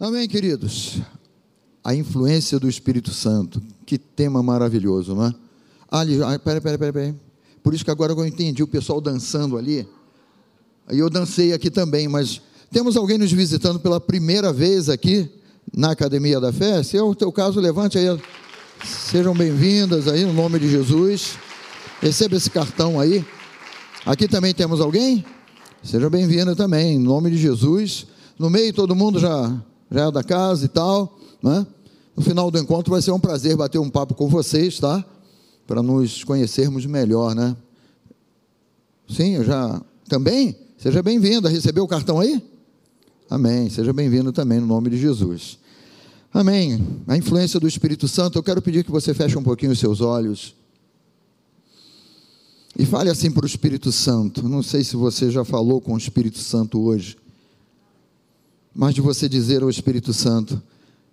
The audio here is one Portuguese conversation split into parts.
Amém, queridos? A influência do Espírito Santo. Que tema maravilhoso, não é? Ali, ah, peraí, peraí, peraí, peraí. Por isso que agora eu entendi o pessoal dançando ali. Aí eu dancei aqui também, mas temos alguém nos visitando pela primeira vez aqui na Academia da Fé? Se é o teu caso, levante aí. Sejam bem-vindas aí, no nome de Jesus. Receba esse cartão aí. Aqui também temos alguém? Seja bem-vinda também, em nome de Jesus. No meio, todo mundo já já é da casa e tal, né? No final do encontro vai ser um prazer bater um papo com vocês, tá? Para nos conhecermos melhor, né? Sim, eu já também. Seja bem-vindo. Recebeu o cartão aí? Amém. Seja bem-vindo também no nome de Jesus. Amém. A influência do Espírito Santo, eu quero pedir que você feche um pouquinho os seus olhos. E fale assim para o Espírito Santo. Não sei se você já falou com o Espírito Santo hoje mas de você dizer ao Espírito Santo: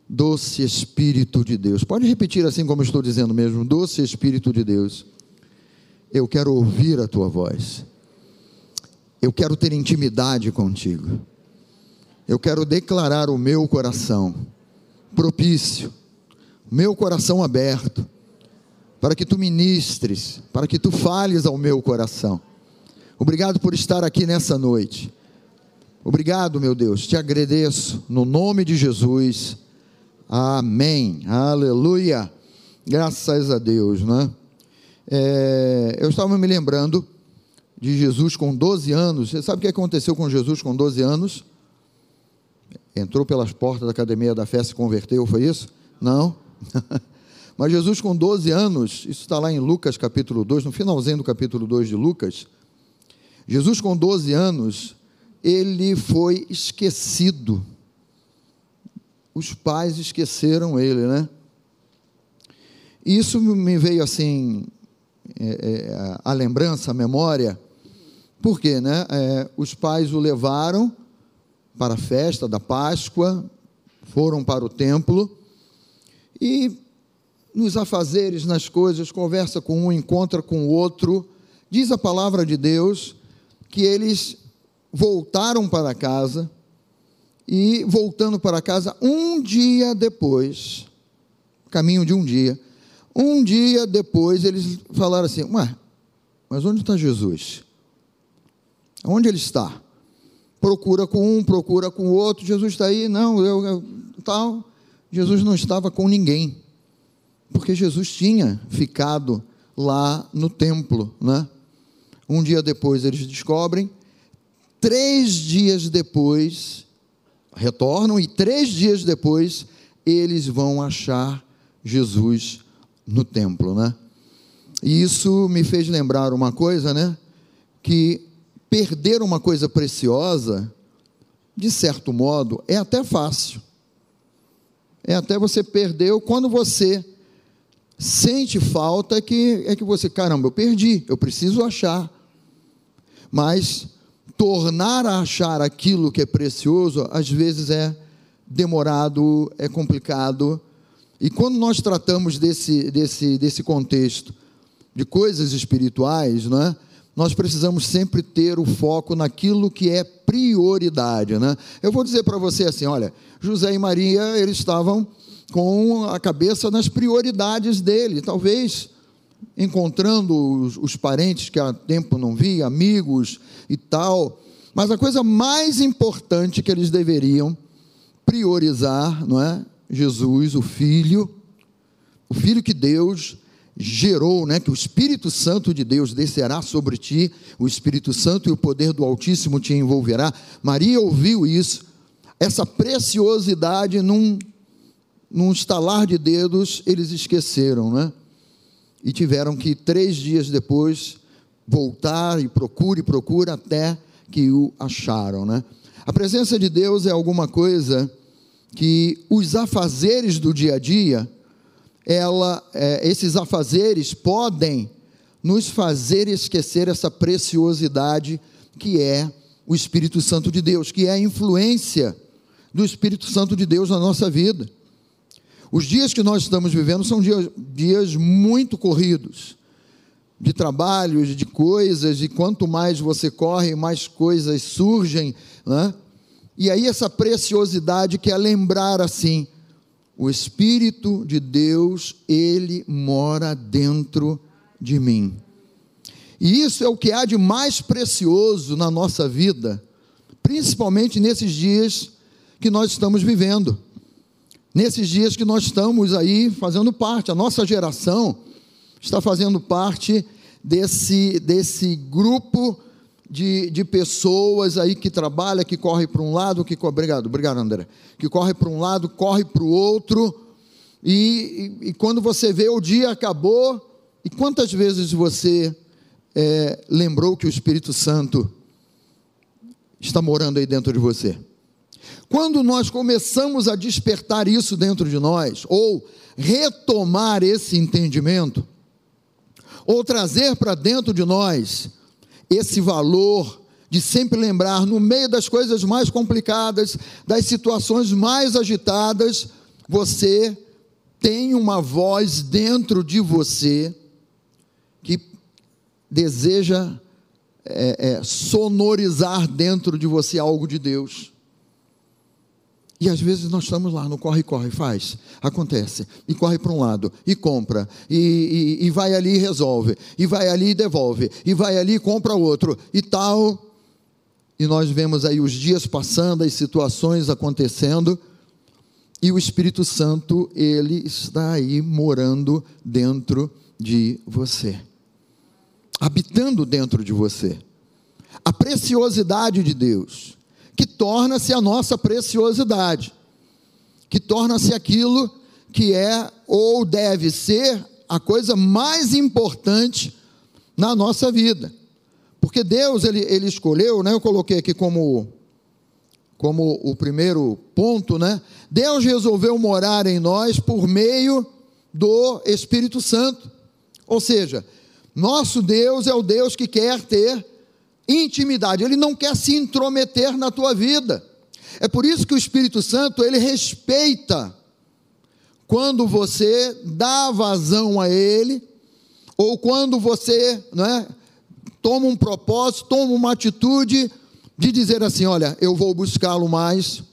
Doce Espírito de Deus. Pode repetir assim como estou dizendo mesmo: Doce Espírito de Deus. Eu quero ouvir a tua voz. Eu quero ter intimidade contigo. Eu quero declarar o meu coração propício, meu coração aberto, para que tu ministres, para que tu fales ao meu coração. Obrigado por estar aqui nessa noite. Obrigado, meu Deus, te agradeço no nome de Jesus. Amém. Aleluia. Graças a Deus, né? É, eu estava me lembrando de Jesus com 12 anos. Você sabe o que aconteceu com Jesus com 12 anos? Entrou pelas portas da academia da fé, se converteu, foi isso? Não. Mas Jesus com 12 anos, isso está lá em Lucas capítulo 2, no finalzinho do capítulo 2 de Lucas. Jesus com 12 anos, ele foi esquecido. Os pais esqueceram ele, né? Isso me veio assim é, é, a lembrança, a memória, porque, né? É, os pais o levaram para a festa da Páscoa, foram para o templo e nos afazeres, nas coisas, conversa com um, encontra com o outro, diz a palavra de Deus que eles voltaram para casa e, voltando para casa, um dia depois, caminho de um dia, um dia depois eles falaram assim: Ué, mas onde está Jesus? Onde ele está? Procura com um, procura com o outro. Jesus está aí? Não, eu, eu tal. Jesus não estava com ninguém, porque Jesus tinha ficado lá no templo, né? Um dia depois eles descobrem três dias depois, retornam e três dias depois, eles vão achar Jesus no templo, né? E isso me fez lembrar uma coisa, né? Que perder uma coisa preciosa, de certo modo, é até fácil. É até você perdeu quando você sente falta que é que você, caramba, eu perdi, eu preciso achar. Mas tornar a achar aquilo que é precioso, às vezes é demorado, é complicado. E quando nós tratamos desse, desse, desse contexto de coisas espirituais, não é? nós precisamos sempre ter o foco naquilo que é prioridade. Né? Eu vou dizer para você assim: olha, José e Maria, eles estavam com a cabeça nas prioridades dele. Talvez encontrando os, os parentes que há tempo não via, amigos e tal. Mas a coisa mais importante que eles deveriam priorizar, não é? Jesus, o Filho, o Filho que Deus gerou, né, que o Espírito Santo de Deus descerá sobre ti, o Espírito Santo e o poder do Altíssimo te envolverá. Maria ouviu isso, essa preciosidade num, num estalar de dedos, eles esqueceram, né? E tiveram que, três dias depois, voltar e procura e procura até que o acharam. Né? A presença de Deus é alguma coisa que os afazeres do dia a dia, ela, é, esses afazeres podem nos fazer esquecer essa preciosidade que é o Espírito Santo de Deus, que é a influência do Espírito Santo de Deus na nossa vida. Os dias que nós estamos vivendo são dias, dias muito corridos, de trabalhos, de coisas, e quanto mais você corre, mais coisas surgem, né? E aí, essa preciosidade que é lembrar assim: o Espírito de Deus, ele mora dentro de mim. E isso é o que há de mais precioso na nossa vida, principalmente nesses dias que nós estamos vivendo. Nesses dias que nós estamos aí fazendo parte, a nossa geração está fazendo parte desse, desse grupo de, de pessoas aí que trabalha, que corre para um lado, que obrigado, obrigado André, que corre para um lado, corre para o outro, e, e, e, quando você vê o dia acabou, e quantas vezes você é, lembrou que o Espírito Santo está morando aí dentro de você? Quando nós começamos a despertar isso dentro de nós, ou retomar esse entendimento, ou trazer para dentro de nós esse valor de sempre lembrar, no meio das coisas mais complicadas, das situações mais agitadas, você tem uma voz dentro de você que deseja é, é, sonorizar dentro de você algo de Deus. E às vezes nós estamos lá no corre, corre, faz, acontece, e corre para um lado, e compra, e, e, e, vai ali e resolve, e vai ali e devolve, e vai ali e compra outro, e tal. E nós vemos aí os dias passando, as situações acontecendo, e o Espírito Santo, ele está aí morando dentro de você, habitando dentro de você. A preciosidade de Deus que torna-se a nossa preciosidade, que torna-se aquilo que é ou deve ser a coisa mais importante na nossa vida. Porque Deus, ele, ele escolheu, né? Eu coloquei aqui como, como o primeiro ponto, né? Deus resolveu morar em nós por meio do Espírito Santo. Ou seja, nosso Deus é o Deus que quer ter intimidade, ele não quer se intrometer na tua vida. É por isso que o Espírito Santo, ele respeita quando você dá vazão a ele, ou quando você é, toma um propósito, toma uma atitude de dizer assim: olha, eu vou buscá-lo mais,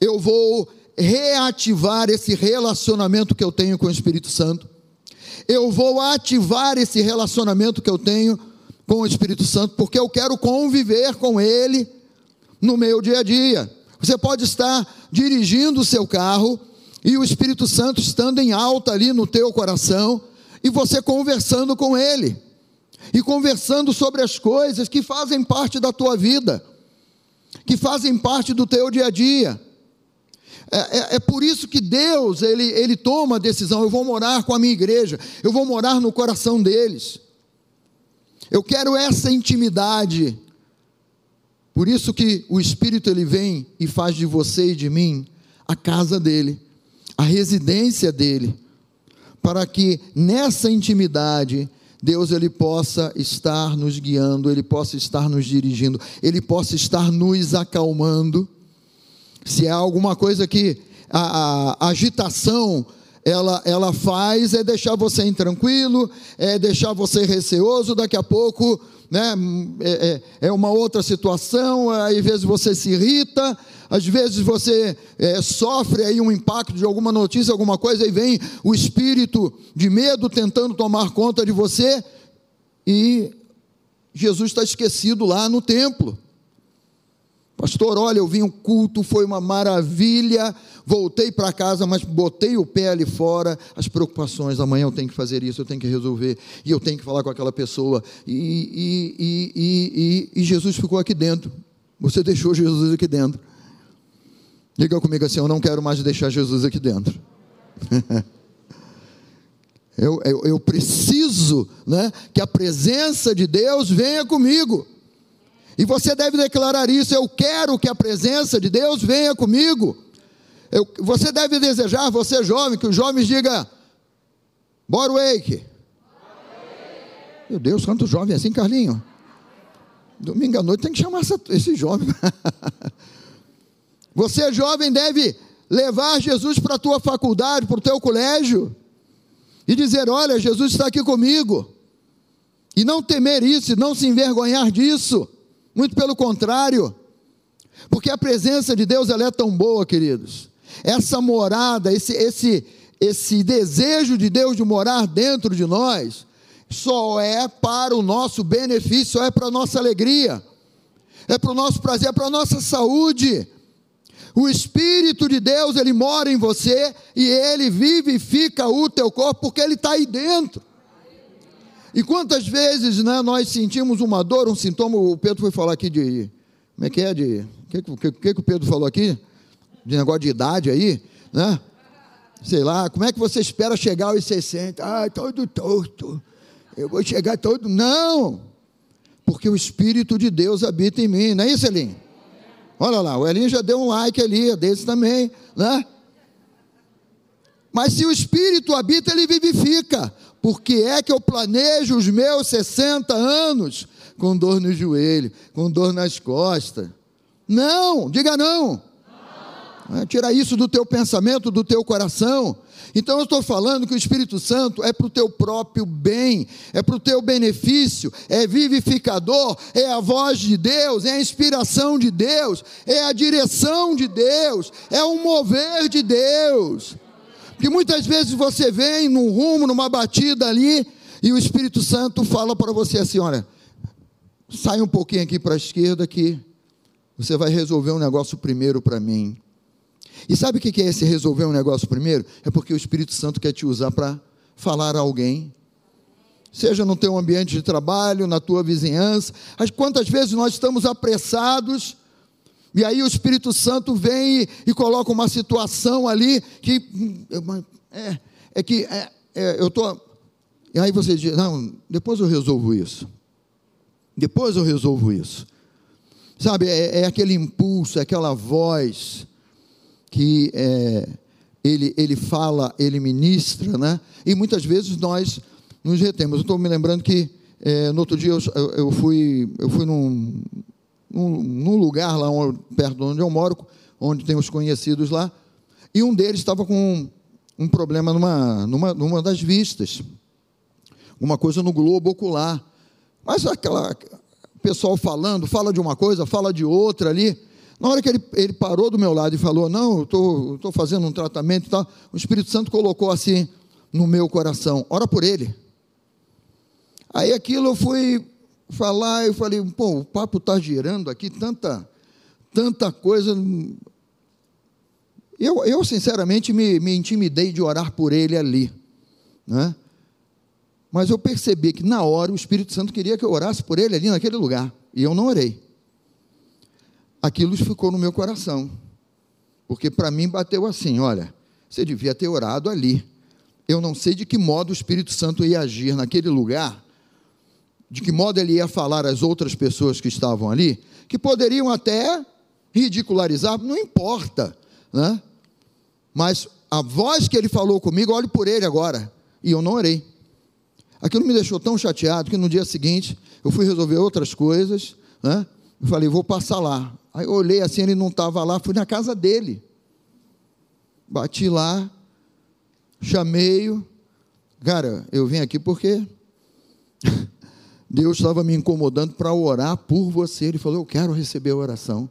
eu vou reativar esse relacionamento que eu tenho com o Espírito Santo, eu vou ativar esse relacionamento que eu tenho com o Espírito Santo, porque eu quero conviver com Ele no meu dia a dia. Você pode estar dirigindo o seu carro e o Espírito Santo estando em alta ali no teu coração e você conversando com Ele e conversando sobre as coisas que fazem parte da tua vida, que fazem parte do teu dia a dia. É, é, é, por isso que Deus ele, ele toma a decisão: eu vou morar com a minha igreja, eu vou morar no coração deles. Eu quero essa intimidade. Por isso que o Espírito ele vem e faz de você e de mim a casa dele, a residência dele, para que nessa intimidade Deus ele possa estar nos guiando, ele possa estar nos dirigindo, ele possa estar nos acalmando. Se há alguma coisa que a, a agitação ela, ela faz é deixar você intranquilo, é deixar você receoso, daqui a pouco né, é, é, é uma outra situação, às vezes você se irrita, às vezes você é, sofre aí um impacto de alguma notícia, alguma coisa, e vem o espírito de medo tentando tomar conta de você, e Jesus está esquecido lá no templo. Pastor, olha, eu vim um culto, foi uma maravilha. Voltei para casa, mas botei o pé ali fora. As preocupações, amanhã eu tenho que fazer isso, eu tenho que resolver, e eu tenho que falar com aquela pessoa. E, e, e, e Jesus ficou aqui dentro. Você deixou Jesus aqui dentro. Diga comigo assim: eu não quero mais deixar Jesus aqui dentro. eu, eu, eu preciso né, que a presença de Deus venha comigo. E você deve declarar isso: eu quero que a presença de Deus venha comigo. Eu, você deve desejar, você jovem, que os jovens digam: Bora wake. Meu Deus, quanto jovem assim, Carlinho? Domingo à noite tem que chamar essa, esse jovem. você, jovem, deve levar Jesus para a tua faculdade, para o teu colégio, e dizer: Olha, Jesus está aqui comigo. E não temer isso, e não se envergonhar disso. Muito pelo contrário, Porque a presença de Deus ela é tão boa, queridos. Essa morada, esse, esse, esse desejo de Deus de morar dentro de nós, só é para o nosso benefício, só é para a nossa alegria, é para o nosso prazer, é para a nossa saúde. O Espírito de Deus, ele mora em você e ele vivifica o teu corpo porque ele está aí dentro. E quantas vezes né, nós sentimos uma dor, um sintoma, o Pedro foi falar aqui de. Como é que é? De. O que, que, que, que o Pedro falou aqui? De negócio de idade aí, né? Sei lá, como é que você espera chegar aos 60? Ah, todo torto. Eu vou chegar todo. Não! Porque o Espírito de Deus habita em mim, não é isso, Elinho? Olha lá, o Elinho já deu um like ali, é desse também, né? Mas se o Espírito habita, ele vivifica. Por que é que eu planejo os meus 60 anos com dor no joelho, com dor nas costas? Não, diga não. não. É, tira isso do teu pensamento, do teu coração. Então eu estou falando que o Espírito Santo é para o teu próprio bem, é para o teu benefício, é vivificador, é a voz de Deus, é a inspiração de Deus, é a direção de Deus, é o mover de Deus. Porque muitas vezes você vem num rumo, numa batida ali, e o Espírito Santo fala para você assim: olha, sai um pouquinho aqui para a esquerda que você vai resolver um negócio primeiro para mim. E sabe o que é esse resolver um negócio primeiro? É porque o Espírito Santo quer te usar para falar a alguém. Seja no teu ambiente de trabalho, na tua vizinhança. Quantas vezes nós estamos apressados, e aí o Espírito Santo vem e, e coloca uma situação ali que é, é que é, é, eu estou. E aí você diz, não, depois eu resolvo isso. Depois eu resolvo isso. Sabe, é, é aquele impulso, é aquela voz que é, ele, ele fala, ele ministra, né? E muitas vezes nós nos retemos. Eu estou me lembrando que é, no outro dia eu, eu fui, eu fui num, num, lugar lá perto de onde eu moro, onde tem os conhecidos lá, e um deles estava com um, problema numa, numa, numa das vistas, uma coisa no globo ocular. Mas aquela pessoal falando, fala de uma coisa, fala de outra ali. Na hora que ele, ele parou do meu lado e falou: Não, eu estou fazendo um tratamento e tal, o Espírito Santo colocou assim no meu coração: Ora por ele. Aí aquilo eu fui falar, eu falei: Pô, o papo está girando aqui, tanta, tanta coisa. Eu, eu sinceramente, me, me intimidei de orar por ele ali. Né? Mas eu percebi que na hora o Espírito Santo queria que eu orasse por ele ali naquele lugar. E eu não orei aquilo ficou no meu coração. Porque para mim bateu assim: olha, você devia ter orado ali. Eu não sei de que modo o Espírito Santo ia agir naquele lugar, de que modo ele ia falar às outras pessoas que estavam ali, que poderiam até ridicularizar, não importa, né? Mas a voz que ele falou comigo, olhe por ele agora, e eu não orei. Aquilo me deixou tão chateado que no dia seguinte eu fui resolver outras coisas, né? Eu falei, vou passar lá. Aí eu olhei assim, ele não estava lá, fui na casa dele. Bati lá, chamei-o. Cara, eu vim aqui porque Deus estava me incomodando para orar por você. Ele falou: Eu quero receber a oração.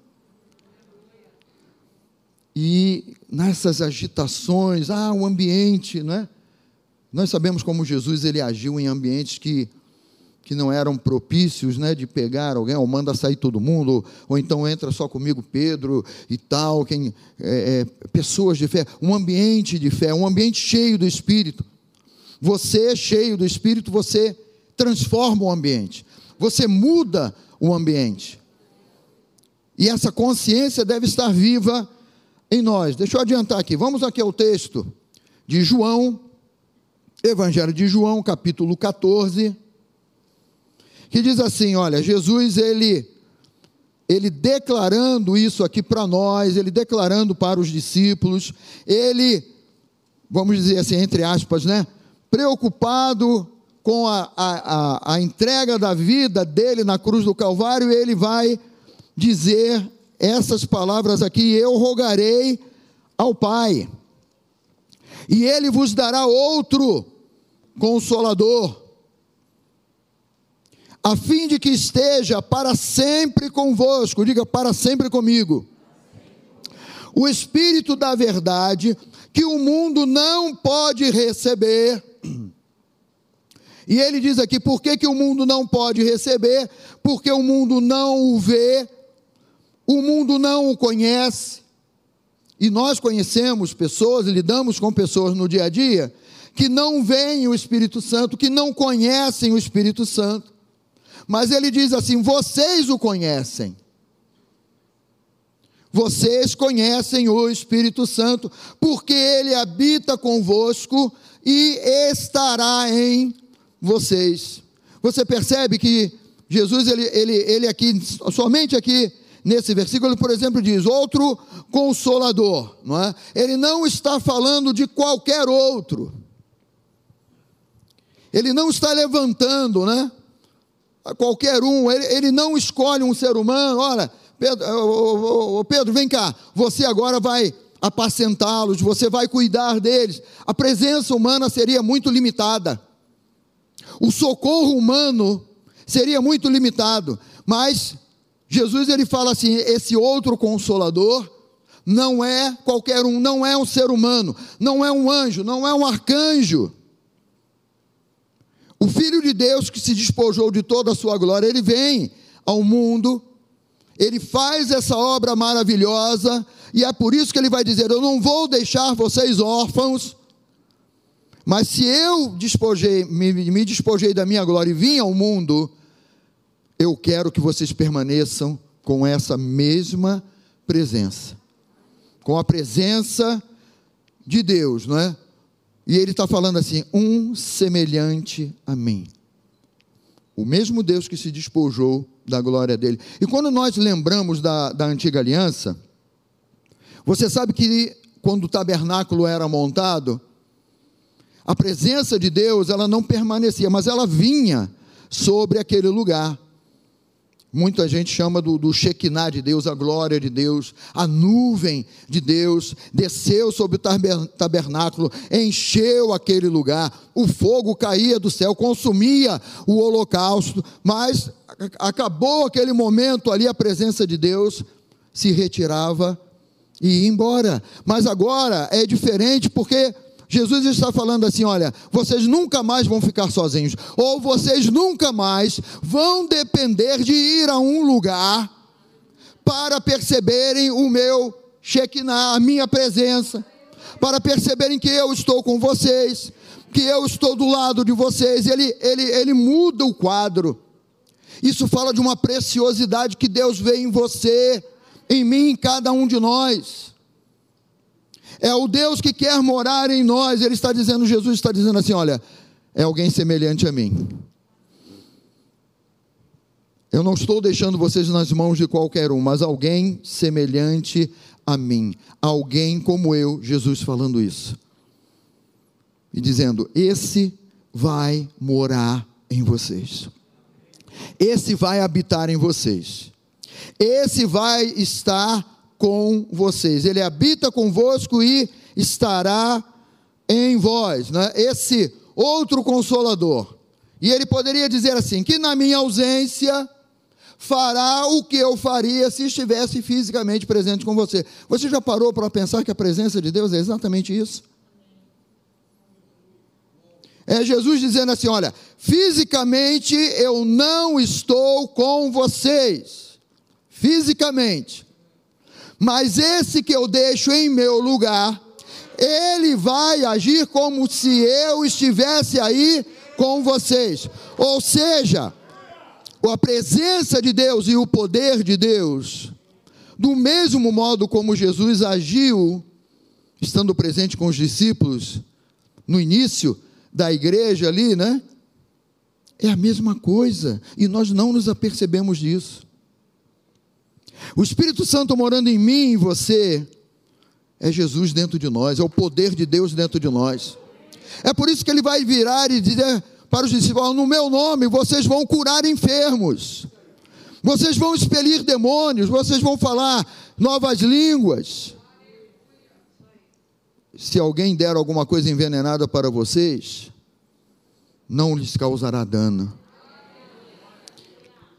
E nessas agitações, ah, o ambiente, né? Nós sabemos como Jesus ele agiu em ambientes que que não eram propícios, né, de pegar alguém, ou manda sair todo mundo, ou, então entra só comigo Pedro e tal, quem, é, é, pessoas de fé, um ambiente de fé, um ambiente cheio do Espírito. Você cheio do Espírito, você transforma o ambiente, você muda o ambiente. E essa consciência deve estar viva em nós. Deixa eu adiantar aqui, vamos aqui ao texto de João, Evangelho de João, capítulo 14 que diz assim: olha, Jesus, ele, ele declarando isso aqui para nós, ele declarando para os discípulos, ele, vamos dizer assim, entre aspas, né? Preocupado com a, a, a, entrega da vida dele na cruz do Calvário, ele vai dizer essas palavras aqui: Eu rogarei ao Pai, e ele vos dará outro consolador a fim de que esteja para sempre convosco, diga para sempre comigo. O Espírito da Verdade, que o mundo não pode receber. E ele diz aqui: por que, que o mundo não pode receber? Porque o mundo não o vê, o mundo não o conhece. E nós conhecemos pessoas, lidamos com pessoas no dia a dia, que não veem o Espírito Santo, que não conhecem o Espírito Santo. Mas ele diz assim: vocês o conhecem. Vocês conhecem o Espírito Santo, porque ele habita convosco e estará em vocês. Você percebe que Jesus, ele, ele, ele aqui, somente aqui nesse versículo, por exemplo, diz: outro consolador, não é? Ele não está falando de qualquer outro. Ele não está levantando, né? qualquer um, ele, ele não escolhe um ser humano, olha, Pedro, Pedro, vem cá, você agora vai apacentá-los, você vai cuidar deles. A presença humana seria muito limitada. O socorro humano seria muito limitado, mas Jesus ele fala assim: esse outro consolador não é qualquer um, não é um ser humano, não é um anjo, não é um arcanjo. O Filho de Deus que se despojou de toda a sua glória, ele vem ao mundo, ele faz essa obra maravilhosa, e é por isso que ele vai dizer: Eu não vou deixar vocês órfãos, mas se eu despojei, me, me despojei da minha glória e vim ao mundo, eu quero que vocês permaneçam com essa mesma presença, com a presença de Deus, não é? E ele está falando assim: um semelhante a mim. O mesmo Deus que se despojou da glória dele. E quando nós lembramos da, da antiga aliança, você sabe que quando o tabernáculo era montado, a presença de Deus ela não permanecia, mas ela vinha sobre aquele lugar. Muita gente chama do, do Shekinah de Deus, a glória de Deus, a nuvem de Deus desceu sobre o tabernáculo, encheu aquele lugar, o fogo caía do céu, consumia o holocausto, mas acabou aquele momento ali, a presença de Deus se retirava e ia embora. Mas agora é diferente porque Jesus está falando assim: olha, vocês nunca mais vão ficar sozinhos, ou vocês nunca mais vão depender de ir a um lugar para perceberem o meu Shekinah, a minha presença, para perceberem que eu estou com vocês, que eu estou do lado de vocês. Ele, ele, ele muda o quadro. Isso fala de uma preciosidade que Deus vê em você, em mim, em cada um de nós é o Deus que quer morar em nós. Ele está dizendo, Jesus está dizendo assim: olha, é alguém semelhante a mim. Eu não estou deixando vocês nas mãos de qualquer um, mas alguém semelhante a mim. Alguém como eu, Jesus falando isso. E dizendo: Esse vai morar em vocês. Esse vai habitar em vocês. Esse vai estar com vocês. Ele habita convosco e estará em vós. Né? Esse outro consolador. E ele poderia dizer assim: que na minha ausência fará o que eu faria se estivesse fisicamente presente com você. Você já parou para pensar que a presença de Deus é exatamente isso? É Jesus dizendo assim: olha, fisicamente eu não estou com vocês. Fisicamente mas esse que eu deixo em meu lugar, ele vai agir como se eu estivesse aí com vocês. Ou seja, a presença de Deus e o poder de Deus, do mesmo modo como Jesus agiu, estando presente com os discípulos no início da igreja ali, né? É a mesma coisa, e nós não nos apercebemos disso. O Espírito Santo morando em mim e você é Jesus dentro de nós, é o poder de Deus dentro de nós. É por isso que ele vai virar e dizer para os discípulos: No meu nome vocês vão curar enfermos, vocês vão expelir demônios, vocês vão falar novas línguas. Se alguém der alguma coisa envenenada para vocês, não lhes causará dano.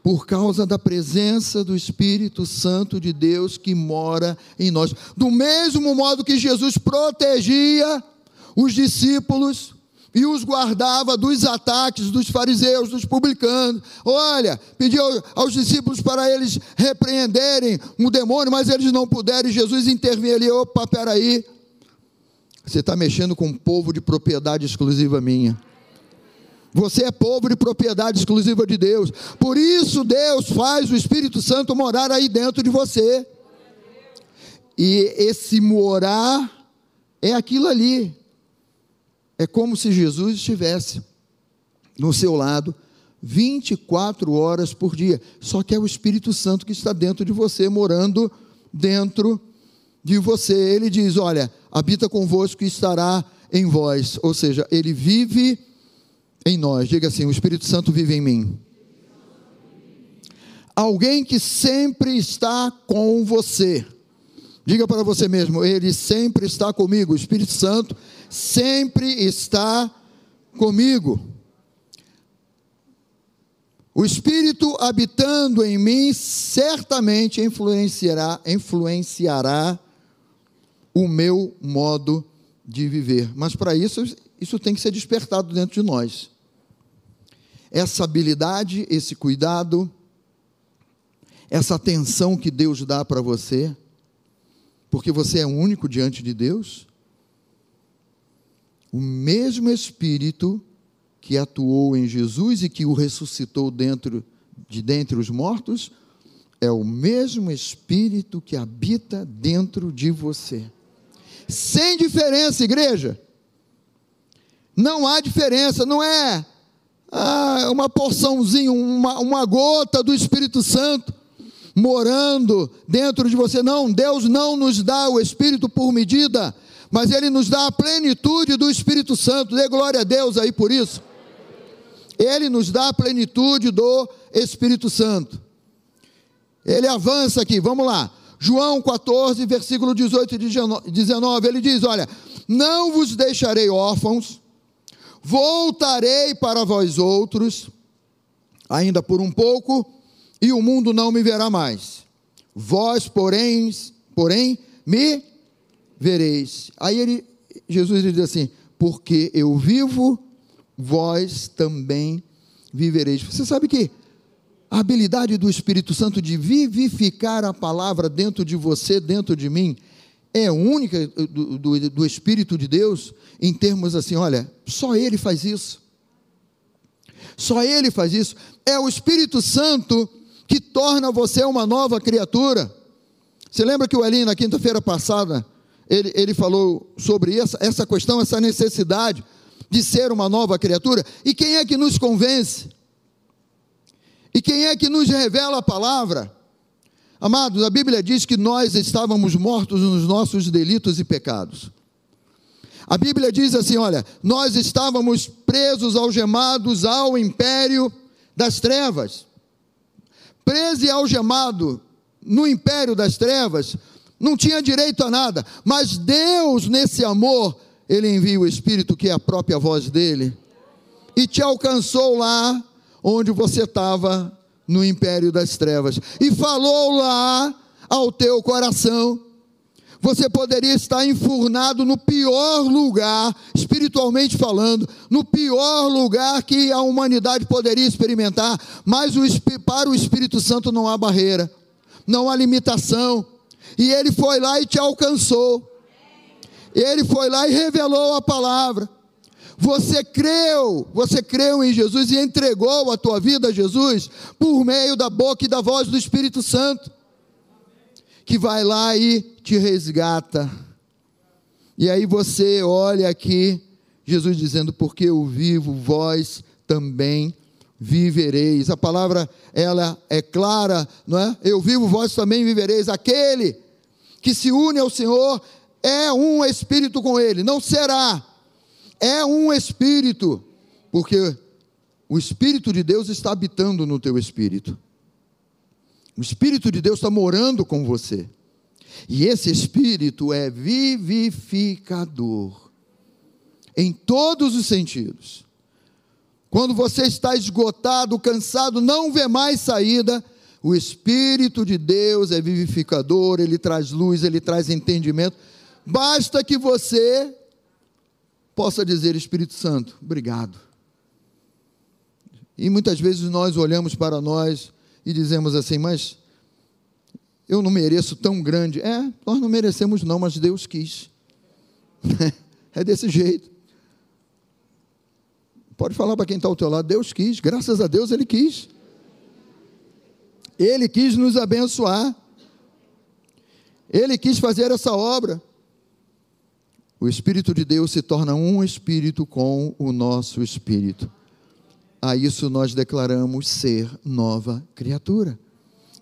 Por causa da presença do Espírito Santo de Deus que mora em nós. Do mesmo modo que Jesus protegia os discípulos e os guardava dos ataques dos fariseus, dos publicanos. Olha, pediu aos discípulos para eles repreenderem um demônio, mas eles não puderam, Jesus interveio ali, opa, peraí, você está mexendo com um povo de propriedade exclusiva minha. Você é povo de propriedade exclusiva de Deus. Por isso Deus faz o Espírito Santo morar aí dentro de você. E esse morar é aquilo ali. É como se Jesus estivesse no seu lado 24 horas por dia. Só que é o Espírito Santo que está dentro de você, morando dentro de você. Ele diz: Olha, habita convosco e estará em vós. Ou seja, ele vive em nós. Diga assim: o Espírito Santo vive em mim. Alguém que sempre está com você. Diga para você mesmo: Ele sempre está comigo. O Espírito Santo sempre está comigo. O Espírito habitando em mim certamente influenciará, influenciará o meu modo de viver. Mas para isso, isso tem que ser despertado dentro de nós essa habilidade, esse cuidado, essa atenção que Deus dá para você, porque você é único diante de Deus. O mesmo Espírito que atuou em Jesus e que o ressuscitou dentro de dentre os mortos, é o mesmo Espírito que habita dentro de você. Sem diferença, igreja. Não há diferença, não é ah, uma porçãozinha, uma, uma gota do Espírito Santo morando dentro de você. Não, Deus não nos dá o Espírito por medida, mas Ele nos dá a plenitude do Espírito Santo. Dê glória a Deus aí por isso. Ele nos dá a plenitude do Espírito Santo. Ele avança aqui, vamos lá. João 14, versículo 18 e 19, ele diz: Olha, não vos deixarei órfãos, Voltarei para vós outros, ainda por um pouco, e o mundo não me verá mais. Vós, porém, porém, me vereis. Aí ele, Jesus diz assim: porque eu vivo, vós também vivereis. Você sabe que a habilidade do Espírito Santo de vivificar a palavra dentro de você, dentro de mim, é única do, do, do, Espírito de Deus, em termos assim, olha, só Ele faz isso. Só Ele faz isso. É o Espírito Santo que torna você uma nova criatura. Você lembra que o Elinho, na quinta-feira passada, ele, ele falou sobre essa, essa questão, essa necessidade de ser uma nova criatura? E quem é que nos convence? E quem é que nos revela a palavra? Amados, a Bíblia diz que nós estávamos mortos nos nossos delitos e pecados. A Bíblia diz assim: olha, nós estávamos presos, algemados ao império das trevas. Preso e algemado no império das trevas, não tinha direito a nada, mas Deus, nesse amor, Ele envia o Espírito, que é a própria voz dele, e te alcançou lá onde você estava no império das trevas e falou lá ao teu coração. Você poderia estar enfurnado no pior lugar, espiritualmente falando, no pior lugar que a humanidade poderia experimentar, mas o, para o Espírito Santo não há barreira, não há limitação. E ele foi lá e te alcançou. Ele foi lá e revelou a palavra. Você creu, você creu em Jesus e entregou a tua vida a Jesus por meio da boca e da voz do Espírito Santo, que vai lá e te resgata. E aí você olha aqui, Jesus dizendo: Porque eu vivo, vós também vivereis. A palavra, ela é clara, não é? Eu vivo, vós também vivereis. Aquele que se une ao Senhor é um espírito com Ele, não será é um espírito, porque o Espírito de Deus está habitando no teu espírito. O Espírito de Deus está morando com você. E esse Espírito é vivificador, em todos os sentidos. Quando você está esgotado, cansado, não vê mais saída, o Espírito de Deus é vivificador, ele traz luz, ele traz entendimento. Basta que você possa dizer, Espírito Santo, obrigado. E muitas vezes nós olhamos para nós e dizemos assim, mas eu não mereço tão grande. É, nós não merecemos, não, mas Deus quis. é desse jeito. Pode falar para quem está ao teu lado, Deus quis, graças a Deus Ele quis. Ele quis nos abençoar. Ele quis fazer essa obra. O Espírito de Deus se torna um espírito com o nosso espírito. A isso nós declaramos ser nova criatura.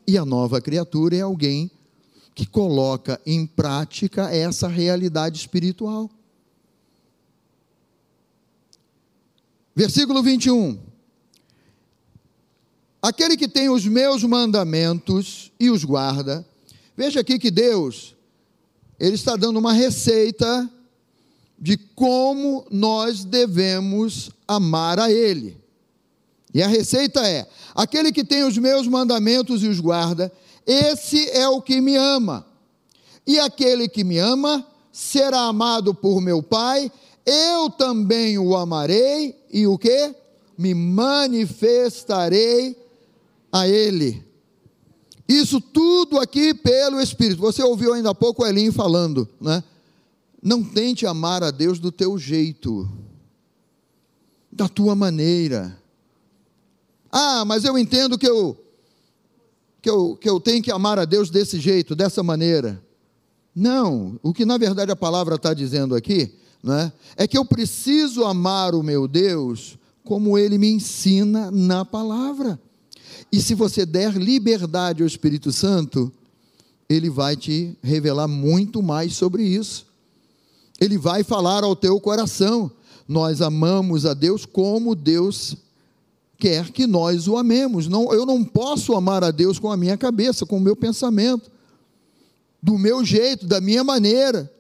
E a nova criatura é alguém que coloca em prática essa realidade espiritual. Versículo 21. Aquele que tem os meus mandamentos e os guarda, veja aqui que Deus, Ele está dando uma receita de como nós devemos amar a Ele. E a receita é: aquele que tem os meus mandamentos e os guarda, esse é o que me ama. E aquele que me ama será amado por meu Pai, eu também o amarei e o que? Me manifestarei a ele. Isso tudo aqui pelo Espírito. Você ouviu ainda há pouco o Elinho falando, né? Não tente amar a Deus do teu jeito, da tua maneira. Ah, mas eu entendo que eu, que eu, que eu tenho que amar a Deus desse jeito, dessa maneira. Não, o que na verdade a palavra está dizendo aqui né, é que eu preciso amar o meu Deus como ele me ensina na palavra. E se você der liberdade ao Espírito Santo, ele vai te revelar muito mais sobre isso. Ele vai falar ao teu coração. Nós amamos a Deus como Deus quer que nós o amemos. Não, eu não posso amar a Deus com a minha cabeça, com o meu pensamento, do meu jeito, da minha maneira.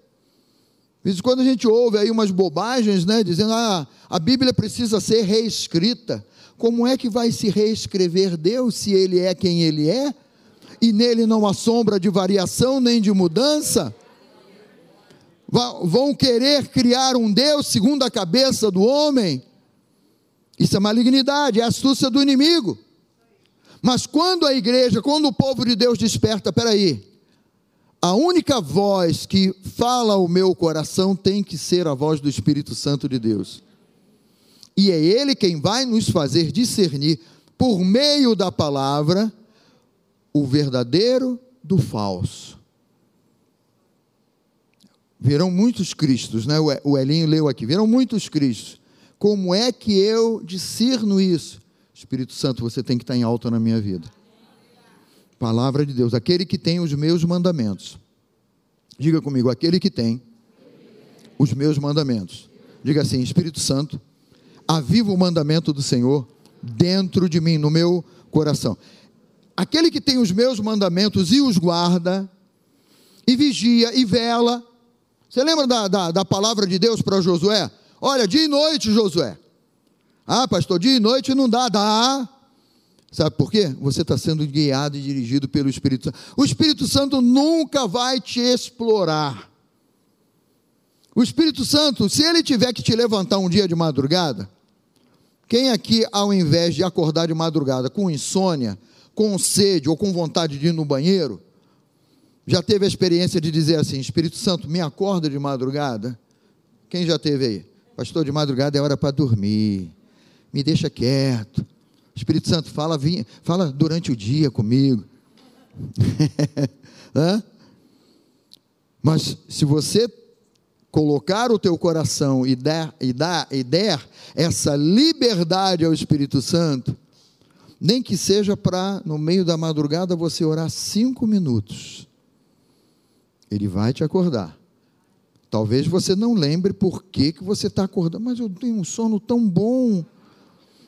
Isso quando a gente ouve aí umas bobagens, né, dizendo ah, a Bíblia precisa ser reescrita. Como é que vai se reescrever Deus se Ele é quem Ele é e nele não há sombra de variação nem de mudança? Vão querer criar um Deus segundo a cabeça do homem. Isso é malignidade, é astúcia do inimigo. Mas quando a igreja, quando o povo de Deus desperta, peraí, a única voz que fala ao meu coração tem que ser a voz do Espírito Santo de Deus. E é Ele quem vai nos fazer discernir, por meio da palavra, o verdadeiro do falso. Virão muitos Cristos, né? O Elinho leu aqui. Virão muitos Cristos. Como é que eu discerno isso? Espírito Santo, você tem que estar em alta na minha vida. Palavra de Deus. Aquele que tem os meus mandamentos. Diga comigo, aquele que tem os meus mandamentos. Diga assim, Espírito Santo, aviva o mandamento do Senhor dentro de mim, no meu coração. Aquele que tem os meus mandamentos e os guarda, e vigia e vela, você lembra da, da, da palavra de Deus para Josué? Olha, dia e noite, Josué. Ah, pastor, dia e noite não dá, dá. Sabe por quê? Você está sendo guiado e dirigido pelo Espírito Santo. O Espírito Santo nunca vai te explorar. O Espírito Santo, se ele tiver que te levantar um dia de madrugada, quem aqui, ao invés de acordar de madrugada com insônia, com sede ou com vontade de ir no banheiro, já teve a experiência de dizer assim: Espírito Santo, me acorda de madrugada? Quem já teve aí? Pastor, de madrugada é hora para dormir. Me deixa quieto. Espírito Santo, fala, fala durante o dia comigo. Mas se você colocar o teu coração e der, e, dar, e der essa liberdade ao Espírito Santo, nem que seja para, no meio da madrugada, você orar cinco minutos ele vai te acordar. Talvez você não lembre por que, que você está acordando, mas eu tenho um sono tão bom.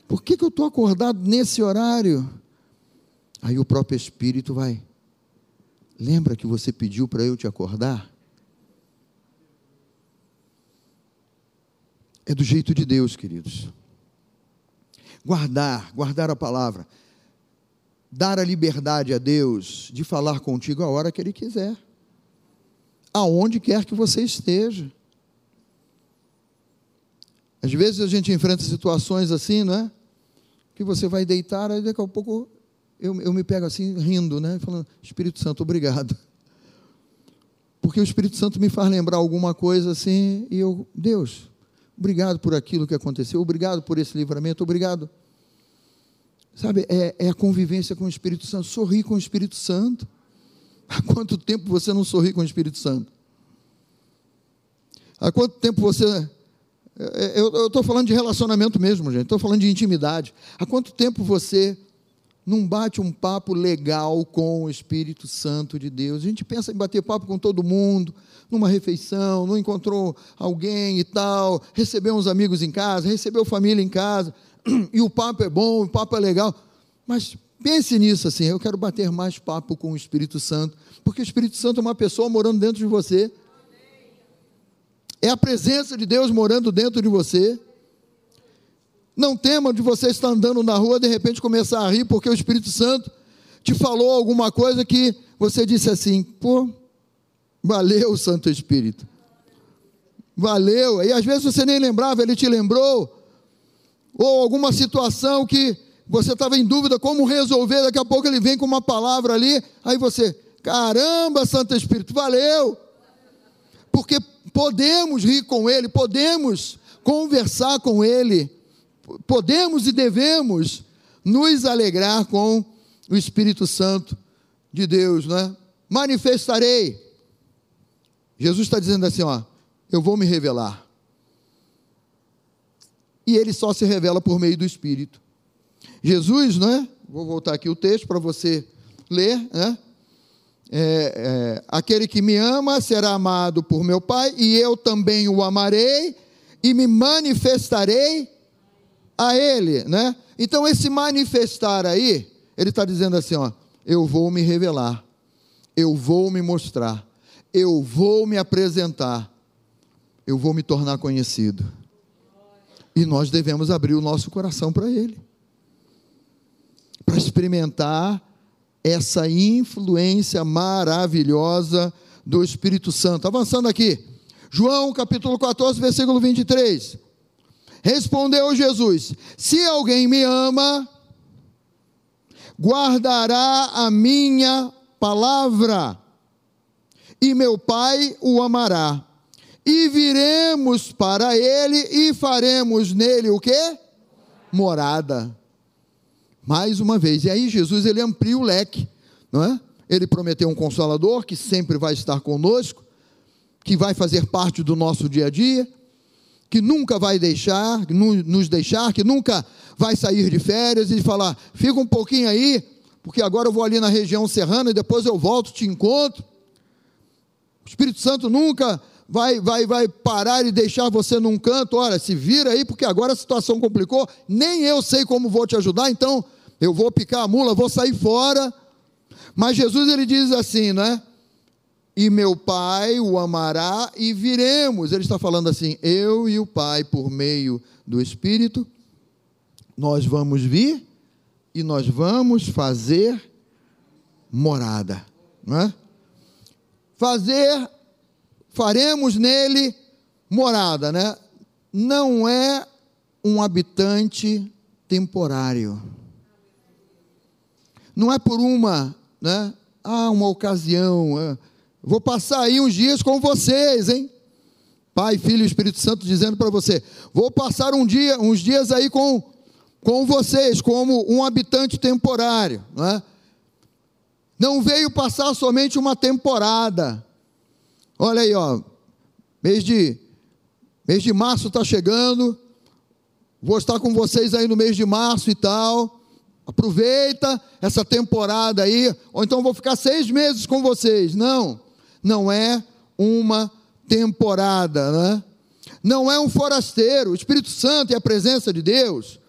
Por que, que eu estou acordado nesse horário? Aí o próprio Espírito vai. Lembra que você pediu para eu te acordar? É do jeito de Deus, queridos. guardar, guardar a palavra, dar a liberdade a Deus de falar contigo a hora que Ele quiser, aonde quer que você esteja. Às vezes a gente enfrenta situações assim, não é? Que você vai deitar, aí daqui a pouco eu, eu me pego assim, rindo, né? Falando, Espírito Santo, obrigado. Porque o Espírito Santo me faz lembrar alguma coisa assim, e eu, Deus, obrigado por aquilo que aconteceu, obrigado por esse livramento, obrigado. Sabe, é, é a convivência com o Espírito Santo, sorrir com o Espírito Santo. Há quanto tempo você não sorri com o Espírito Santo? Há quanto tempo você é, eu estou falando de relacionamento mesmo, gente. Estou falando de intimidade. Há quanto tempo você não bate um papo legal com o Espírito Santo de Deus? A gente pensa em bater papo com todo mundo, numa refeição, não encontrou alguém e tal, recebeu uns amigos em casa, recebeu família em casa, e o papo é bom, o papo é legal. Mas pense nisso assim, eu quero bater mais papo com o Espírito Santo, porque o Espírito Santo é uma pessoa morando dentro de você. É a presença de Deus morando dentro de você. Não tema de você estar andando na rua de repente começar a rir porque o Espírito Santo te falou alguma coisa que você disse assim: pô, valeu, Santo Espírito. Valeu. E às vezes você nem lembrava, ele te lembrou. Ou alguma situação que você estava em dúvida como resolver, daqui a pouco ele vem com uma palavra ali, aí você, caramba, Santo Espírito, valeu. Porque podemos rir com Ele, podemos conversar com Ele, podemos e devemos nos alegrar com o Espírito Santo de Deus, né? Manifestarei. Jesus está dizendo assim, ó, eu vou me revelar. E ele só se revela por meio do Espírito. Jesus, né? Vou voltar aqui o texto para você ler, né? é, é, aquele que me ama será amado por meu Pai, e eu também o amarei e me manifestarei a Ele, né? Então, esse manifestar aí, ele está dizendo assim: ó, eu vou me revelar, eu vou me mostrar, eu vou me apresentar, eu vou me tornar conhecido. E nós devemos abrir o nosso coração para Ele, para experimentar essa influência maravilhosa do Espírito Santo. Avançando aqui, João capítulo 14, versículo 23. Respondeu Jesus: Se alguém me ama, guardará a minha palavra, e meu Pai o amará. E viremos para ele e faremos nele o que? Morada mais uma vez. E aí Jesus ele amplia o leque, não é? Ele prometeu um consolador que sempre vai estar conosco, que vai fazer parte do nosso dia a dia, que nunca vai deixar, nos deixar, que nunca vai sair de férias e falar: "Fica um pouquinho aí, porque agora eu vou ali na região serrana e depois eu volto, te encontro". O Espírito Santo nunca vai, vai, vai parar e deixar você num canto, olha, se vira aí, porque agora a situação complicou, nem eu sei como vou te ajudar, então eu vou picar a mula, vou sair fora. Mas Jesus ele diz assim, né? E meu Pai o amará e viremos. Ele está falando assim: eu e o Pai, por meio do Espírito, nós vamos vir e nós vamos fazer morada, não é? Fazer, faremos nele morada, né? Não é um habitante temporário não é por uma, né? Ah, uma ocasião. É. Vou passar aí uns dias com vocês, hein? Pai, Filho e Espírito Santo dizendo para você: vou passar um dia, uns dias aí com, com vocês, como um habitante temporário. Não, é? não veio passar somente uma temporada. Olha aí, ó, mês de, mês de março está chegando. Vou estar com vocês aí no mês de março e tal. Aproveita essa temporada aí, ou então vou ficar seis meses com vocês. Não, não é uma temporada, né? Não é um forasteiro. O Espírito Santo e a presença de Deus,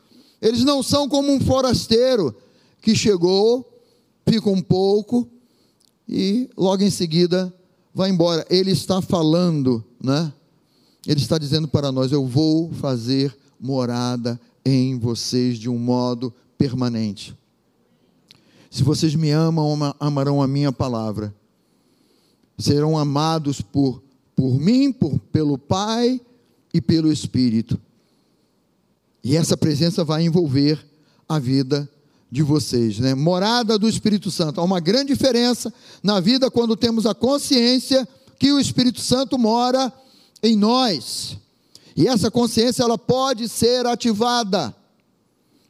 eles não são como um forasteiro que chegou, fica um pouco e logo em seguida vai embora. Ele está falando, né? Ele está dizendo para nós: Eu vou fazer morada em vocês de um modo permanente. Se vocês me amam, amarão a minha palavra. Serão amados por, por mim, por, pelo Pai e pelo Espírito. E essa presença vai envolver a vida de vocês, né? Morada do Espírito Santo. Há uma grande diferença na vida quando temos a consciência que o Espírito Santo mora em nós. E essa consciência ela pode ser ativada.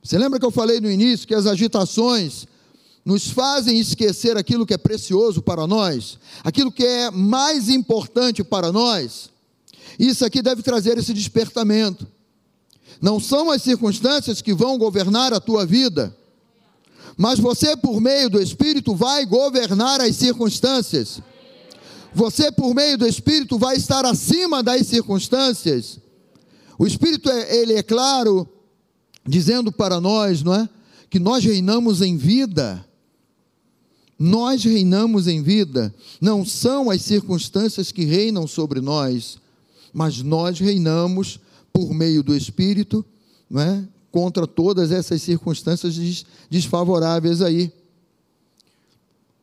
Você lembra que eu falei no início que as agitações nos fazem esquecer aquilo que é precioso para nós, aquilo que é mais importante para nós? Isso aqui deve trazer esse despertamento. Não são as circunstâncias que vão governar a tua vida, mas você, por meio do Espírito, vai governar as circunstâncias. Você, por meio do Espírito, vai estar acima das circunstâncias. O Espírito, é, ele é claro, dizendo para nós, não é? Que nós reinamos em vida. Nós reinamos em vida. Não são as circunstâncias que reinam sobre nós, mas nós reinamos por meio do Espírito, não é? Contra todas essas circunstâncias desfavoráveis aí.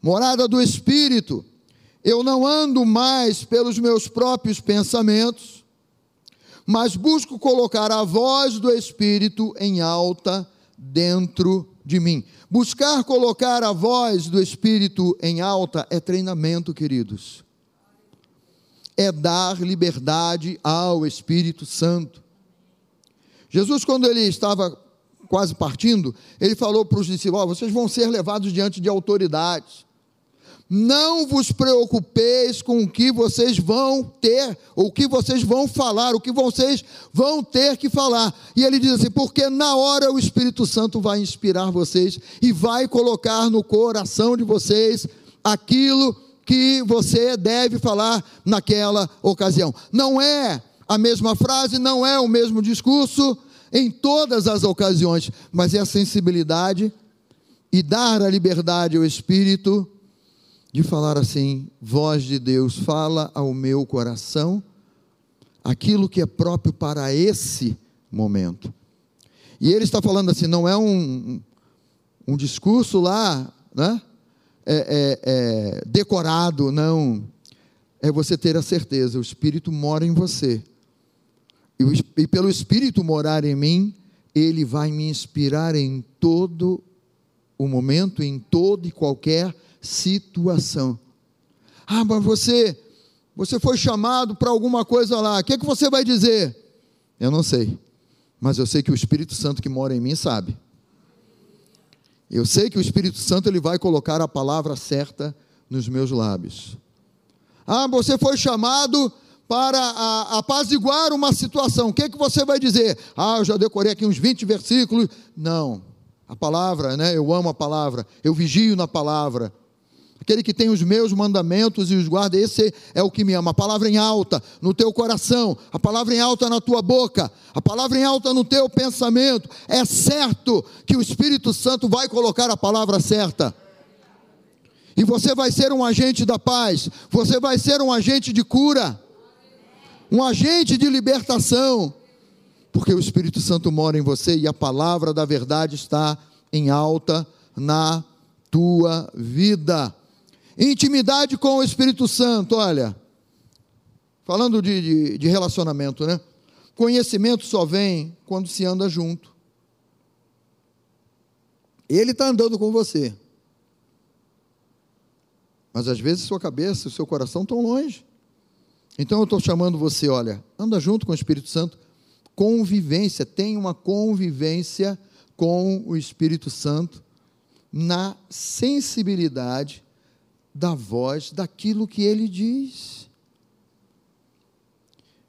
Morada do Espírito. Eu não ando mais pelos meus próprios pensamentos, mas busco colocar a voz do Espírito em alta dentro de mim. Buscar colocar a voz do Espírito em alta é treinamento, queridos. É dar liberdade ao Espírito Santo. Jesus, quando ele estava quase partindo, ele falou para os discípulos: oh, vocês vão ser levados diante de autoridades. Não vos preocupeis com o que vocês vão ter, ou o que vocês vão falar, o que vocês vão ter que falar. E ele diz assim: porque na hora o Espírito Santo vai inspirar vocês e vai colocar no coração de vocês aquilo que você deve falar naquela ocasião. Não é a mesma frase, não é o mesmo discurso em todas as ocasiões, mas é a sensibilidade e dar a liberdade ao Espírito de falar assim: voz de Deus, fala ao meu coração aquilo que é próprio para esse momento. E ele está falando assim, não é um, um discurso lá, né? É, é, é, decorado, não. É você ter a certeza, o Espírito mora em você. E, e pelo Espírito morar em mim, ele vai me inspirar em todo o momento, em todo e qualquer situação. Ah, mas você, você foi chamado para alguma coisa lá, o que, é que você vai dizer? Eu não sei, mas eu sei que o Espírito Santo que mora em mim sabe. Eu sei que o Espírito Santo ele vai colocar a palavra certa nos meus lábios. Ah, você foi chamado para apaziguar uma situação. O que, é que você vai dizer? Ah, eu já decorei aqui uns 20 versículos. Não. A palavra, né? Eu amo a palavra. Eu vigio na palavra. Aquele que tem os meus mandamentos e os guarda, esse é o que me ama. A palavra em alta no teu coração, a palavra em alta na tua boca, a palavra em alta no teu pensamento. É certo que o Espírito Santo vai colocar a palavra certa. E você vai ser um agente da paz, você vai ser um agente de cura, um agente de libertação, porque o Espírito Santo mora em você e a palavra da verdade está em alta na tua vida. Intimidade com o Espírito Santo, olha. Falando de, de, de relacionamento, né? Conhecimento só vem quando se anda junto. Ele está andando com você. Mas às vezes sua cabeça e seu coração estão longe. Então eu estou chamando você, olha, anda junto com o Espírito Santo, convivência, tem uma convivência com o Espírito Santo na sensibilidade da voz daquilo que ele diz.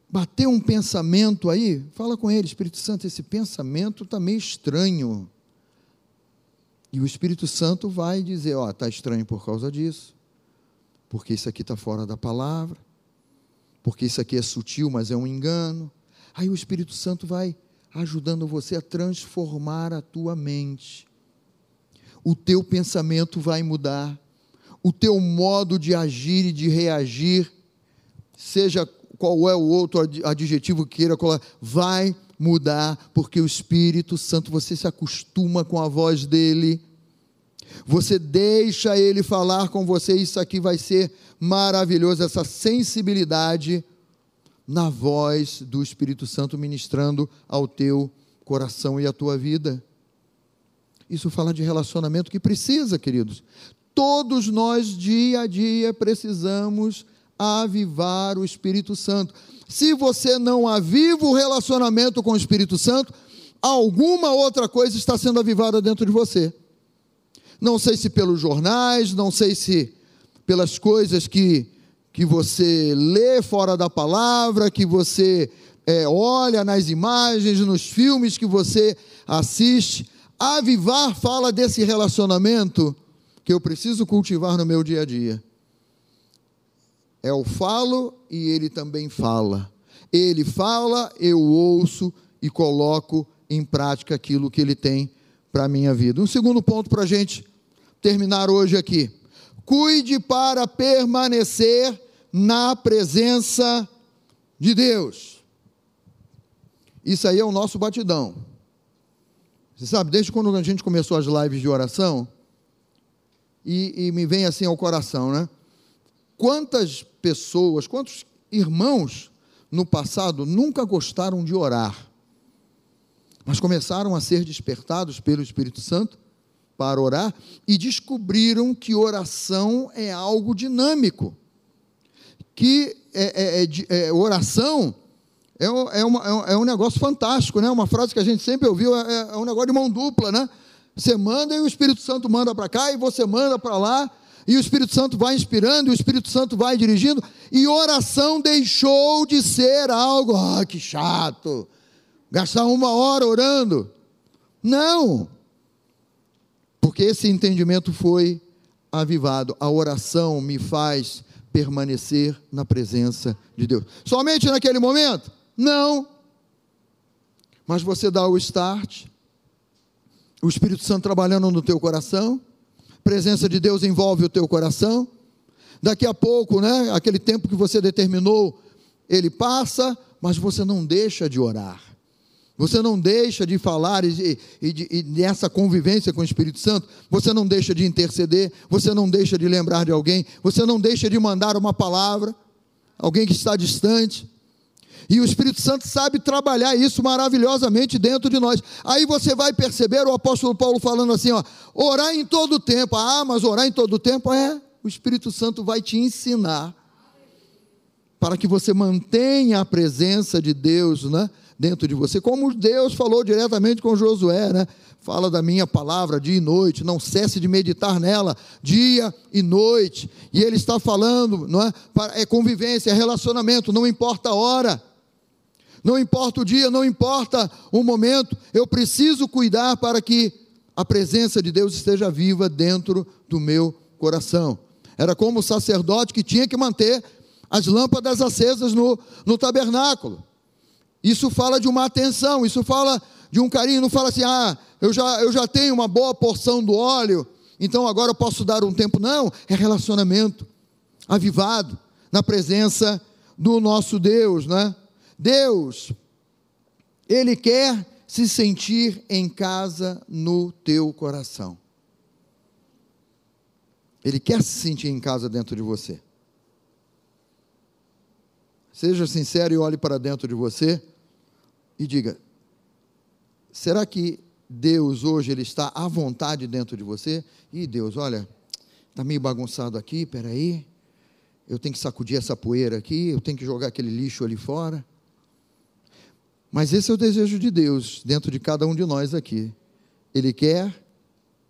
Bateu um pensamento aí, fala com ele, Espírito Santo, esse pensamento está meio estranho. E o Espírito Santo vai dizer: Ó, está estranho por causa disso, porque isso aqui está fora da palavra, porque isso aqui é sutil, mas é um engano. Aí o Espírito Santo vai ajudando você a transformar a tua mente. O teu pensamento vai mudar o teu modo de agir e de reagir, seja qual é o outro adjetivo que queira vai mudar, porque o Espírito Santo, você se acostuma com a voz dele, você deixa ele falar com você, isso aqui vai ser maravilhoso, essa sensibilidade na voz do Espírito Santo ministrando ao teu coração e à tua vida. Isso fala de relacionamento que precisa, queridos. Todos nós, dia a dia, precisamos avivar o Espírito Santo. Se você não aviva o relacionamento com o Espírito Santo, alguma outra coisa está sendo avivada dentro de você. Não sei se pelos jornais, não sei se pelas coisas que, que você lê fora da palavra, que você é, olha nas imagens, nos filmes que você assiste. Avivar fala desse relacionamento que eu preciso cultivar no meu dia a dia. Eu falo e ele também fala. Ele fala, eu ouço e coloco em prática aquilo que ele tem para a minha vida. Um segundo ponto para a gente terminar hoje aqui. Cuide para permanecer na presença de Deus. Isso aí é o nosso batidão. Você sabe, desde quando a gente começou as lives de oração, e, e me vem assim ao coração, né? Quantas pessoas, quantos irmãos no passado nunca gostaram de orar, mas começaram a ser despertados pelo Espírito Santo para orar e descobriram que oração é algo dinâmico, que é, é, é, é oração é, é, uma, é, um negócio fantástico, né? Uma frase que a gente sempre ouviu é, é um negócio de mão dupla, né? Você manda e o Espírito Santo manda para cá e você manda para lá e o Espírito Santo vai inspirando, e o Espírito Santo vai dirigindo, e oração deixou de ser algo, ah, que chato, gastar uma hora orando. Não, porque esse entendimento foi avivado. A oração me faz permanecer na presença de Deus. Somente naquele momento? Não. Mas você dá o start, o Espírito Santo trabalhando no teu coração, presença de Deus envolve o teu coração. Daqui a pouco, né, aquele tempo que você determinou, ele passa, mas você não deixa de orar. Você não deixa de falar e, e, e, nessa convivência com o Espírito Santo, você não deixa de interceder, você não deixa de lembrar de alguém, você não deixa de mandar uma palavra, alguém que está distante. E o Espírito Santo sabe trabalhar isso maravilhosamente dentro de nós. Aí você vai perceber o apóstolo Paulo falando assim: ó, orar em todo tempo. Ah, mas orar em todo tempo é. O Espírito Santo vai te ensinar para que você mantenha a presença de Deus, né? Dentro de você, como Deus falou diretamente com Josué, né? Fala da minha palavra dia e noite, não cesse de meditar nela dia e noite. E ele está falando, não é? É convivência, é relacionamento, não importa a hora. Não importa o dia, não importa o momento, eu preciso cuidar para que a presença de Deus esteja viva dentro do meu coração. Era como o sacerdote que tinha que manter as lâmpadas acesas no, no tabernáculo. Isso fala de uma atenção, isso fala de um carinho, não fala assim, ah, eu já, eu já tenho uma boa porção do óleo, então agora eu posso dar um tempo. Não, é relacionamento avivado na presença do nosso Deus, né? Deus, Ele quer se sentir em casa no teu coração. Ele quer se sentir em casa dentro de você. Seja sincero e olhe para dentro de você e diga: será que Deus hoje ele está à vontade dentro de você? E Deus, olha, está meio bagunçado aqui, peraí, eu tenho que sacudir essa poeira aqui, eu tenho que jogar aquele lixo ali fora. Mas esse é o desejo de Deus dentro de cada um de nós aqui. Ele quer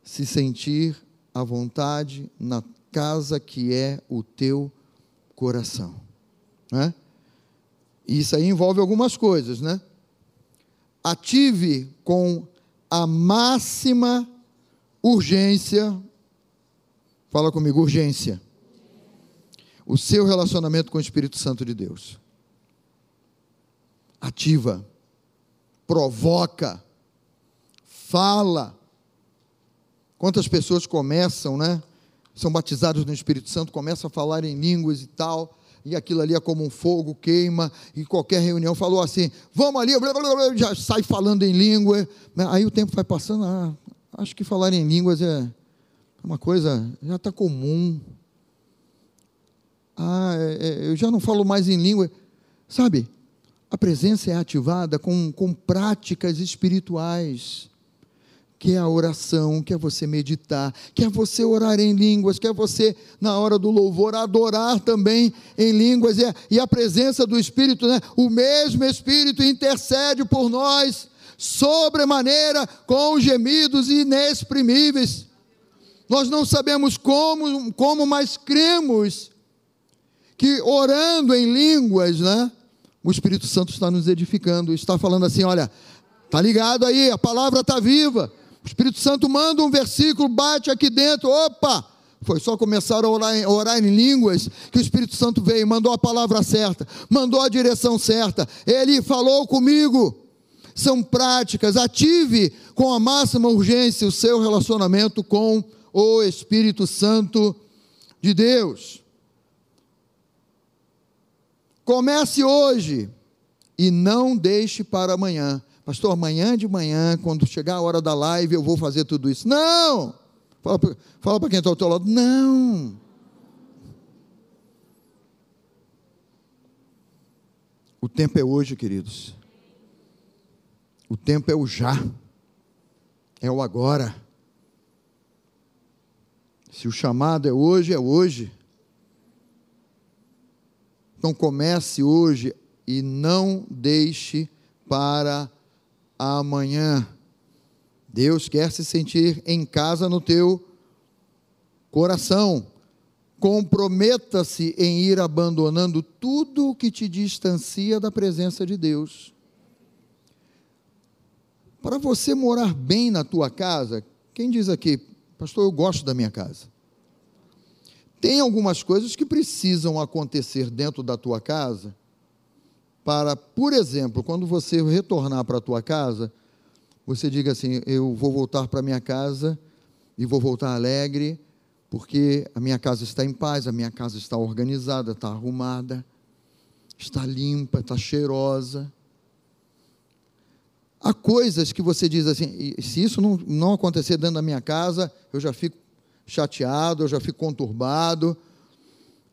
se sentir à vontade na casa que é o teu coração. Né? Isso aí envolve algumas coisas, né? Ative com a máxima urgência, fala comigo, urgência, o seu relacionamento com o Espírito Santo de Deus. Ativa provoca, fala. Quantas pessoas começam, né? São batizados no Espírito Santo, começam a falar em línguas e tal, e aquilo ali é como um fogo, queima, e qualquer reunião falou assim, vamos ali, blá, blá, blá, já sai falando em língua, aí o tempo vai passando, ah, acho que falar em línguas é uma coisa, já está comum, ah, é, é, eu já não falo mais em língua, sabe, a presença é ativada com, com práticas espirituais, que é a oração, que é você meditar, que é você orar em línguas, que é você, na hora do louvor, adorar também em línguas, e a, e a presença do Espírito, né? o mesmo Espírito intercede por nós, sobremaneira, com gemidos inexprimíveis. Nós não sabemos como, como mas cremos que orando em línguas, né? O Espírito Santo está nos edificando, está falando assim: olha, tá ligado aí, a palavra está viva. O Espírito Santo manda um versículo, bate aqui dentro, opa! Foi só começar a orar, a orar em línguas que o Espírito Santo veio, mandou a palavra certa, mandou a direção certa, ele falou comigo. São práticas, ative com a máxima urgência o seu relacionamento com o Espírito Santo de Deus. Comece hoje e não deixe para amanhã. Pastor, amanhã de manhã, quando chegar a hora da live, eu vou fazer tudo isso. Não! Fala para quem está ao teu lado. Não! O tempo é hoje, queridos. O tempo é o já. É o agora. Se o chamado é hoje, é hoje. Então comece hoje e não deixe para amanhã. Deus quer se sentir em casa no teu coração. Comprometa-se em ir abandonando tudo o que te distancia da presença de Deus. Para você morar bem na tua casa, quem diz aqui, pastor, eu gosto da minha casa. Tem algumas coisas que precisam acontecer dentro da tua casa para, por exemplo, quando você retornar para a tua casa, você diga assim: eu vou voltar para minha casa e vou voltar alegre, porque a minha casa está em paz, a minha casa está organizada, está arrumada, está limpa, está cheirosa. Há coisas que você diz assim, se isso não, não acontecer dentro da minha casa, eu já fico chateado, eu já fico conturbado,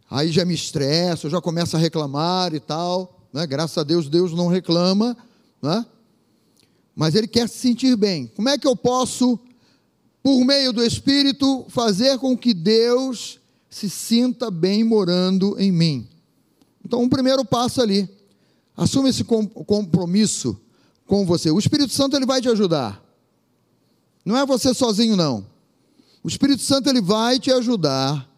aí já me estresso, eu já começo a reclamar e tal. Né? Graças a Deus, Deus não reclama, né? mas Ele quer se sentir bem. Como é que eu posso, por meio do Espírito, fazer com que Deus se sinta bem morando em mim? Então, um primeiro passo ali. Assume esse compromisso com você. O Espírito Santo ele vai te ajudar. Não é você sozinho, não. O Espírito Santo ele vai te ajudar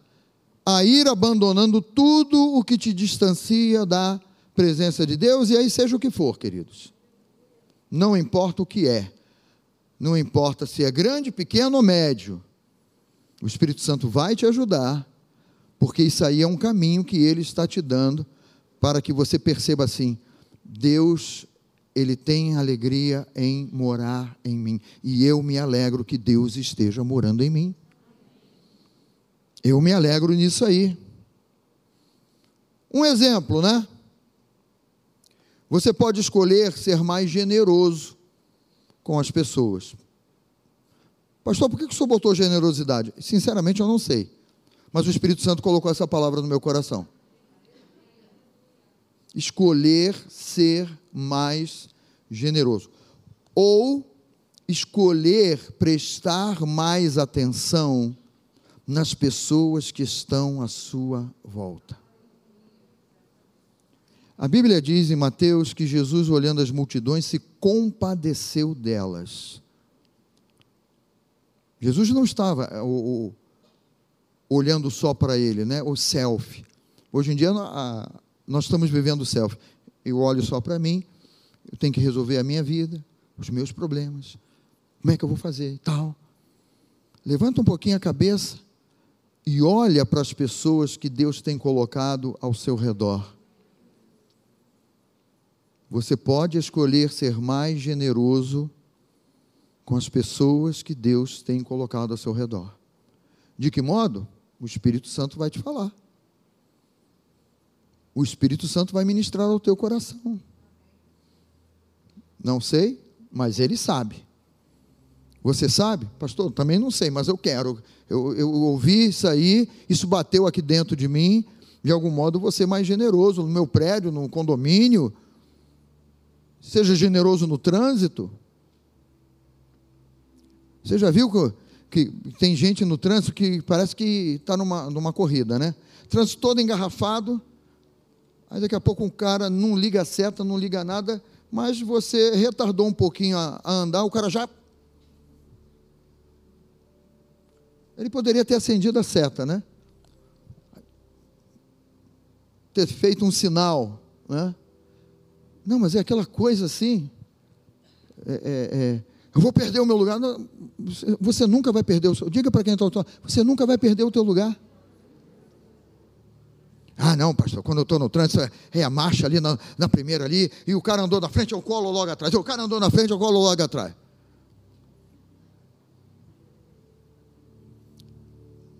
a ir abandonando tudo o que te distancia da presença de Deus, e aí seja o que for, queridos. Não importa o que é, não importa se é grande, pequeno ou médio, o Espírito Santo vai te ajudar, porque isso aí é um caminho que ele está te dando para que você perceba assim: Deus ele tem alegria em morar em mim. E eu me alegro que Deus esteja morando em mim. Eu me alegro nisso aí. Um exemplo, né? Você pode escolher ser mais generoso com as pessoas. Pastor, por que o senhor botou generosidade? Sinceramente, eu não sei. Mas o Espírito Santo colocou essa palavra no meu coração escolher ser mais generoso. Ou escolher prestar mais atenção nas pessoas que estão à sua volta. A Bíblia diz em Mateus que Jesus, olhando as multidões, se compadeceu delas. Jesus não estava o, o, olhando só para ele, né? o selfie. Hoje em dia a, nós estamos vivendo o selfie. Eu olho só para mim, eu tenho que resolver a minha vida, os meus problemas. Como é que eu vou fazer e tal? Levanta um pouquinho a cabeça e olha para as pessoas que Deus tem colocado ao seu redor. Você pode escolher ser mais generoso com as pessoas que Deus tem colocado ao seu redor. De que modo? O Espírito Santo vai te falar. O Espírito Santo vai ministrar ao teu coração. Não sei, mas ele sabe. Você sabe? Pastor, também não sei, mas eu quero. Eu, eu ouvi isso aí, isso bateu aqui dentro de mim. De algum modo, você mais generoso no meu prédio, no condomínio. Seja generoso no trânsito. Você já viu que, que tem gente no trânsito que parece que está numa, numa corrida, né? Trânsito todo engarrafado. Aí daqui a pouco um cara não liga a seta, não liga nada, mas você retardou um pouquinho a, a andar, o cara já. Ele poderia ter acendido a seta, né? Ter feito um sinal, né? Não, mas é aquela coisa assim. É, é, é, eu vou perder o meu lugar. Não, você, você, nunca vai perder o seu. Diga para quem está você nunca vai perder o teu lugar. Ah, não, pastor, quando eu estou no trânsito, é, é a marcha ali na, na, primeira ali, e o cara andou na frente, eu colo logo atrás. O cara andou na frente, eu colo logo atrás.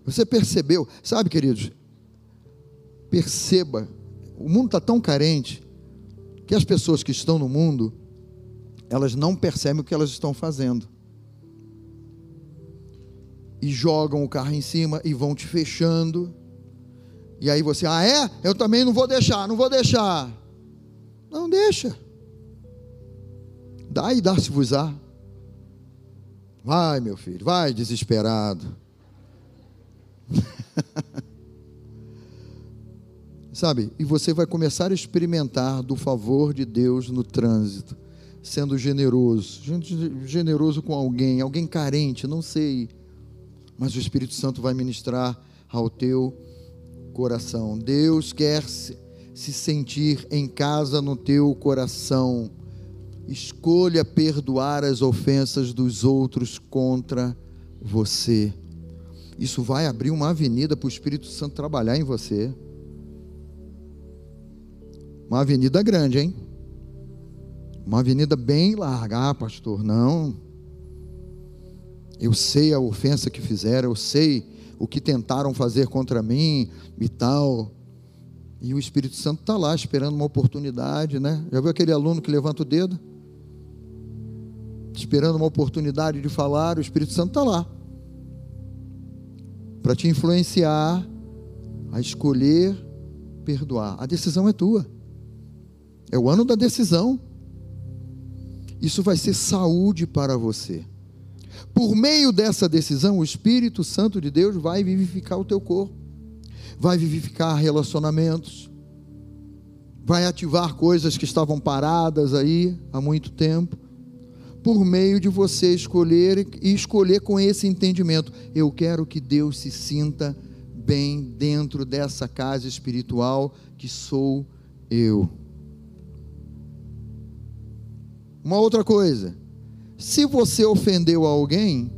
Você percebeu, sabe, queridos? Perceba, o mundo está tão carente que as pessoas que estão no mundo, elas não percebem o que elas estão fazendo. E jogam o carro em cima e vão te fechando e aí você, ah, é? Eu também não vou deixar, não vou deixar. Não deixa. Dá e dá-se-vos-á. Vai, meu filho, vai desesperado. Sabe? E você vai começar a experimentar do favor de Deus no trânsito, sendo generoso, generoso com alguém, alguém carente, não sei, mas o Espírito Santo vai ministrar ao teu coração. Deus quer se sentir em casa no teu coração. Escolha perdoar as ofensas dos outros contra você. Isso vai abrir uma avenida para o Espírito Santo trabalhar em você. Uma avenida grande, hein? Uma avenida bem larga, ah, pastor. Não. Eu sei a ofensa que fizeram, eu sei o que tentaram fazer contra mim e tal. E o Espírito Santo está lá esperando uma oportunidade, né? Já viu aquele aluno que levanta o dedo? Esperando uma oportunidade de falar, o Espírito Santo está lá. Para te influenciar a escolher perdoar. A decisão é tua. É o ano da decisão. Isso vai ser saúde para você. Por meio dessa decisão, o Espírito Santo de Deus vai vivificar o teu corpo, vai vivificar relacionamentos, vai ativar coisas que estavam paradas aí há muito tempo, por meio de você escolher e escolher com esse entendimento. Eu quero que Deus se sinta bem dentro dessa casa espiritual que sou eu. Uma outra coisa, se você ofendeu alguém,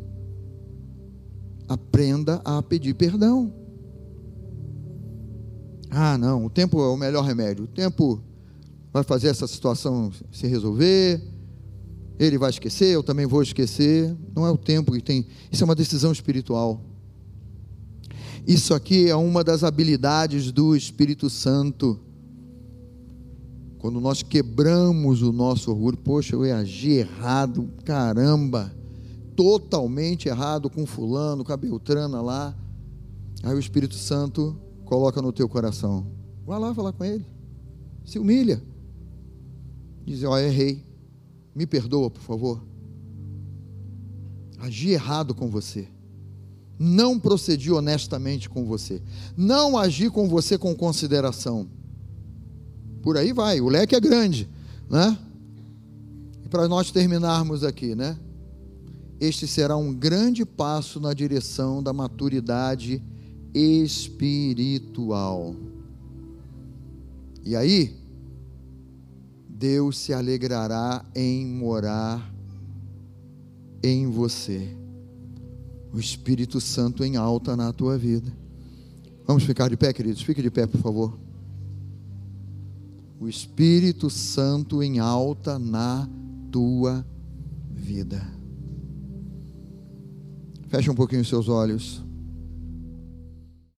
aprenda a pedir perdão. Ah, não, o tempo é o melhor remédio. O tempo vai fazer essa situação se resolver. Ele vai esquecer, eu também vou esquecer. Não é o tempo que tem. Isso é uma decisão espiritual. Isso aqui é uma das habilidades do Espírito Santo. Quando nós quebramos o nosso orgulho, poxa, eu agi errado, caramba, totalmente errado com fulano, com a Beltrana lá. Aí o Espírito Santo coloca no teu coração. Vai lá falar com ele. Se humilha. Diz, ó, oh, errei. Me perdoa, por favor. Agi errado com você. Não procedi honestamente com você. Não agi com você com consideração por aí vai, o leque é grande, né? E para nós terminarmos aqui, né? Este será um grande passo na direção da maturidade espiritual. E aí, Deus se alegrará em morar em você. O Espírito Santo em alta na tua vida. Vamos ficar de pé, queridos? Fique de pé, por favor o Espírito Santo em alta na tua vida. Feche um pouquinho os seus olhos.